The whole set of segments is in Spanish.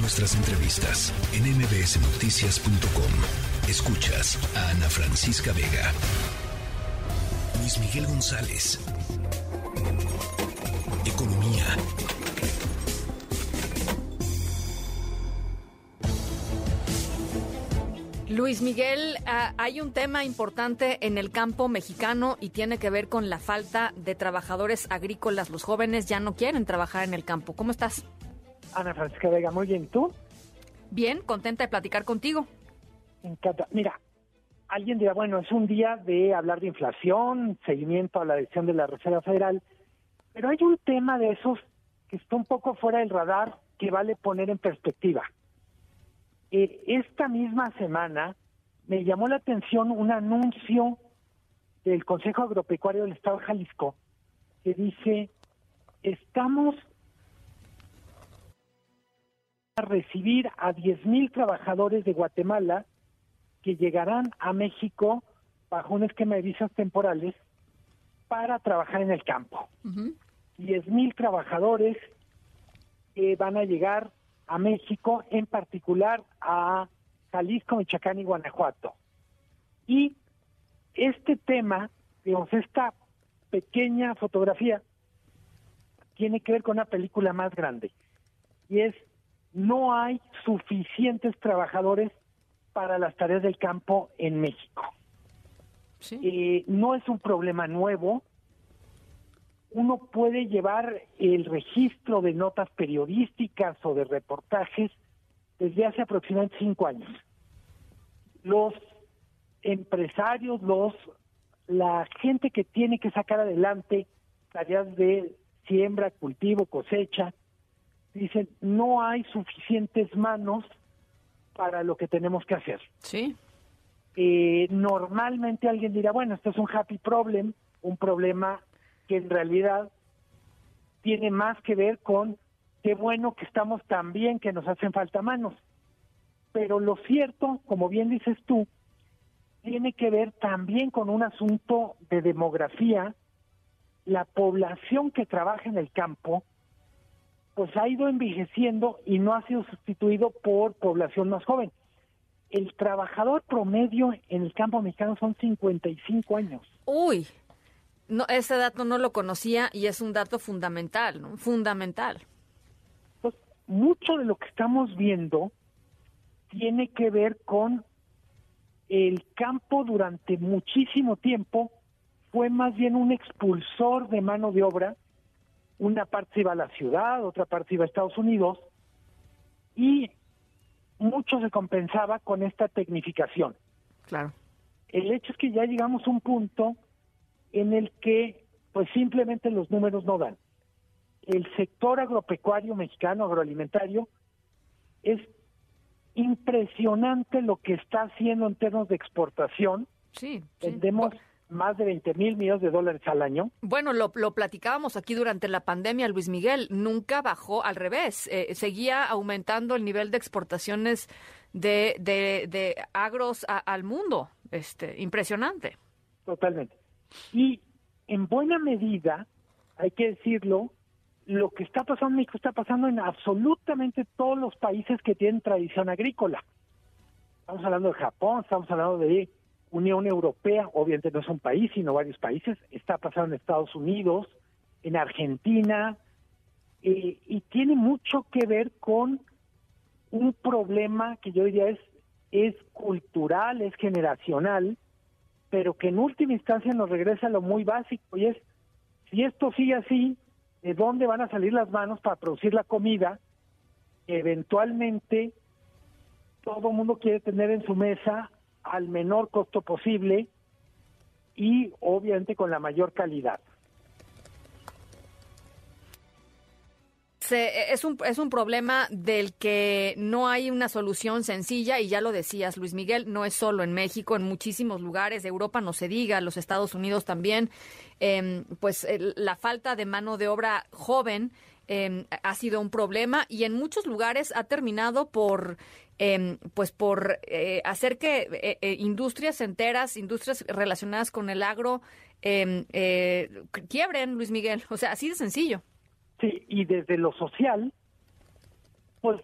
Nuestras entrevistas en mbsnoticias.com. Escuchas a Ana Francisca Vega. Luis Miguel González. Economía. Luis Miguel, ah, hay un tema importante en el campo mexicano y tiene que ver con la falta de trabajadores agrícolas. Los jóvenes ya no quieren trabajar en el campo. ¿Cómo estás? Ana Francisca Vega, muy bien. ¿Tú? Bien, contenta de platicar contigo. Me encanta. Mira, alguien dirá, bueno, es un día de hablar de inflación, seguimiento a la decisión de la Reserva Federal, pero hay un tema de esos que está un poco fuera del radar que vale poner en perspectiva. Eh, esta misma semana me llamó la atención un anuncio del Consejo Agropecuario del Estado de Jalisco que dice, estamos a recibir a 10.000 trabajadores de Guatemala que llegarán a México bajo un esquema de visas temporales para trabajar en el campo. 10.000 trabajadores que van a llegar a México, en particular a Jalisco, Michoacán y Guanajuato. Y este tema, digamos, esta pequeña fotografía tiene que ver con una película más grande. Y es, no hay suficientes trabajadores para las tareas del campo en México. Eh, no es un problema nuevo, uno puede llevar el registro de notas periodísticas o de reportajes desde hace aproximadamente cinco años. Los empresarios, los la gente que tiene que sacar adelante tareas de siembra, cultivo, cosecha, dicen no hay suficientes manos para lo que tenemos que hacer. Sí. Eh, normalmente alguien dirá, bueno, esto es un happy problem, un problema que en realidad tiene más que ver con qué bueno que estamos tan bien que nos hacen falta manos. Pero lo cierto, como bien dices tú, tiene que ver también con un asunto de demografía. La población que trabaja en el campo, pues ha ido envejeciendo y no ha sido sustituido por población más joven. El trabajador promedio en el campo mexicano son 55 años. Uy, no, ese dato no lo conocía y es un dato fundamental, ¿no? Fundamental. Pues mucho de lo que estamos viendo tiene que ver con el campo durante muchísimo tiempo fue más bien un expulsor de mano de obra. Una parte iba a la ciudad, otra parte iba a Estados Unidos y mucho se compensaba con esta tecnificación. Claro. El hecho es que ya llegamos a un punto en el que pues simplemente los números no dan. El sector agropecuario mexicano, agroalimentario, es impresionante lo que está haciendo en términos de exportación. Sí. Vendemos más de 20 mil millones de dólares al año. Bueno, lo, lo, platicábamos aquí durante la pandemia, Luis Miguel, nunca bajó al revés, eh, seguía aumentando el nivel de exportaciones de, de, de agros al mundo, este, impresionante. Totalmente. Y en buena medida, hay que decirlo, lo que está pasando en México está pasando en absolutamente todos los países que tienen tradición agrícola. Estamos hablando de Japón, estamos hablando de Unión Europea, obviamente no es un país, sino varios países. Está pasando en Estados Unidos, en Argentina, y tiene mucho que ver con un problema que yo diría es, es cultural, es generacional, pero que en última instancia nos regresa a lo muy básico y es, si esto sigue así, ¿de dónde van a salir las manos para producir la comida? Eventualmente, todo el mundo quiere tener en su mesa al menor costo posible y obviamente con la mayor calidad. es un, es un problema del que no hay una solución sencilla y ya lo decías, Luis Miguel, no es solo en México, en muchísimos lugares, de Europa no se diga, los Estados Unidos también, em, pues la falta de mano de obra joven em, ha sido un problema y en muchos lugares ha terminado por em, pues por eh, hacer que eh, eh, industrias enteras, industrias relacionadas con el agro, quiebren, Luis Miguel. O sea, así de sencillo. Sí, y desde lo social, pues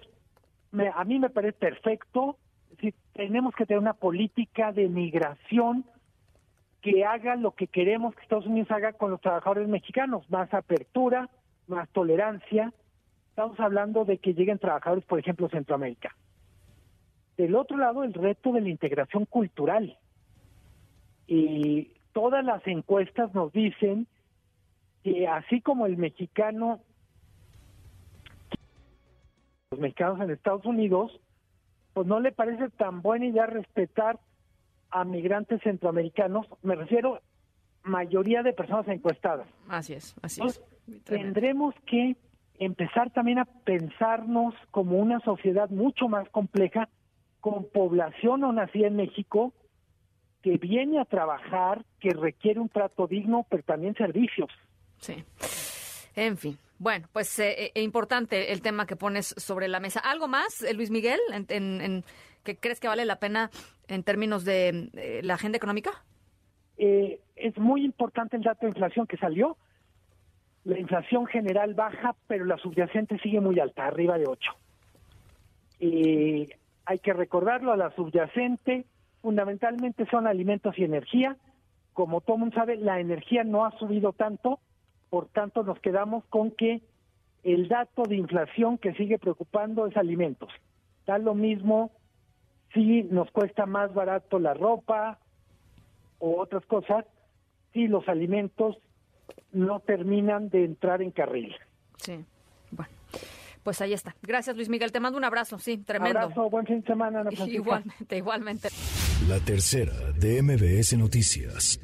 a mí me parece perfecto. Si tenemos que tener una política de migración que haga lo que queremos que Estados Unidos haga con los trabajadores mexicanos, más apertura, más tolerancia. Estamos hablando de que lleguen trabajadores, por ejemplo, Centroamérica. Del otro lado, el reto de la integración cultural. Y todas las encuestas nos dicen que así como el mexicano, los mexicanos en Estados Unidos, pues no le parece tan buena idea respetar a migrantes centroamericanos, me refiero mayoría de personas encuestadas. Así es, así es. Tendremos que empezar también a pensarnos como una sociedad mucho más compleja, con población no nacida en México, que viene a trabajar, que requiere un trato digno, pero también servicios. Sí. En fin. Bueno, pues eh, eh, importante el tema que pones sobre la mesa. ¿Algo más, eh, Luis Miguel, en, que crees que vale la pena en términos de la agenda económica? es muy importante el dato de inflación que salió. La inflación general baja, pero la subyacente sigue muy alta, arriba de 8. Y hay que recordarlo, a la subyacente fundamentalmente son alimentos y energía. Como todo mundo sabe, la energía no ha subido tanto, por tanto nos quedamos con que el dato de inflación que sigue preocupando es alimentos. Da lo mismo si nos cuesta más barato la ropa o otras cosas, si los alimentos no terminan de entrar en carril. Sí, bueno. Pues ahí está. Gracias, Luis Miguel. Te mando un abrazo, sí, tremendo. Abrazo, buen fin de semana. Igualmente, igualmente. La tercera de MBS Noticias.